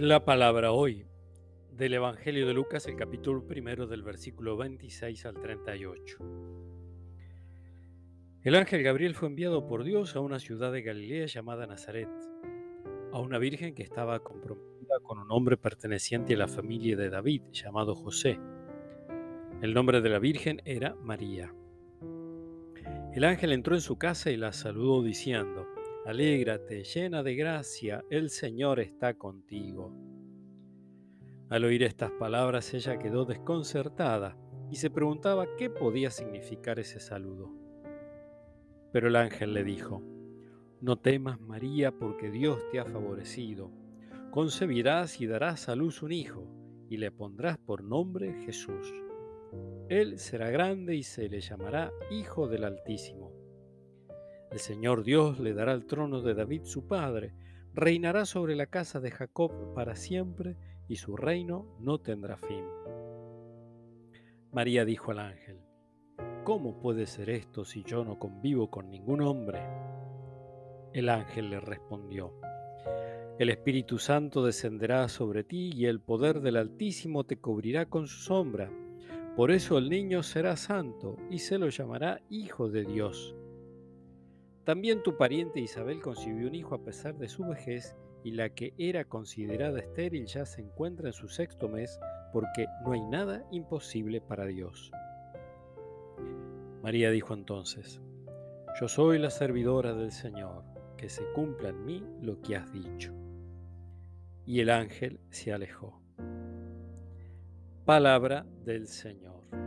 La palabra hoy del Evangelio de Lucas, el capítulo primero del versículo 26 al 38. El ángel Gabriel fue enviado por Dios a una ciudad de Galilea llamada Nazaret, a una virgen que estaba comprometida con un hombre perteneciente a la familia de David llamado José. El nombre de la virgen era María. El ángel entró en su casa y la saludó diciendo, Alégrate, llena de gracia, el Señor está contigo. Al oír estas palabras ella quedó desconcertada y se preguntaba qué podía significar ese saludo. Pero el ángel le dijo, No temas María porque Dios te ha favorecido. Concebirás y darás a luz un hijo y le pondrás por nombre Jesús. Él será grande y se le llamará Hijo del Altísimo el Señor Dios le dará el trono de David su padre, reinará sobre la casa de Jacob para siempre y su reino no tendrá fin. María dijo al ángel, ¿Cómo puede ser esto si yo no convivo con ningún hombre? El ángel le respondió, El Espíritu Santo descenderá sobre ti y el poder del Altísimo te cubrirá con su sombra. Por eso el niño será santo y se lo llamará Hijo de Dios. También tu pariente Isabel concibió un hijo a pesar de su vejez y la que era considerada estéril ya se encuentra en su sexto mes porque no hay nada imposible para Dios. María dijo entonces, Yo soy la servidora del Señor, que se cumpla en mí lo que has dicho. Y el ángel se alejó. Palabra del Señor.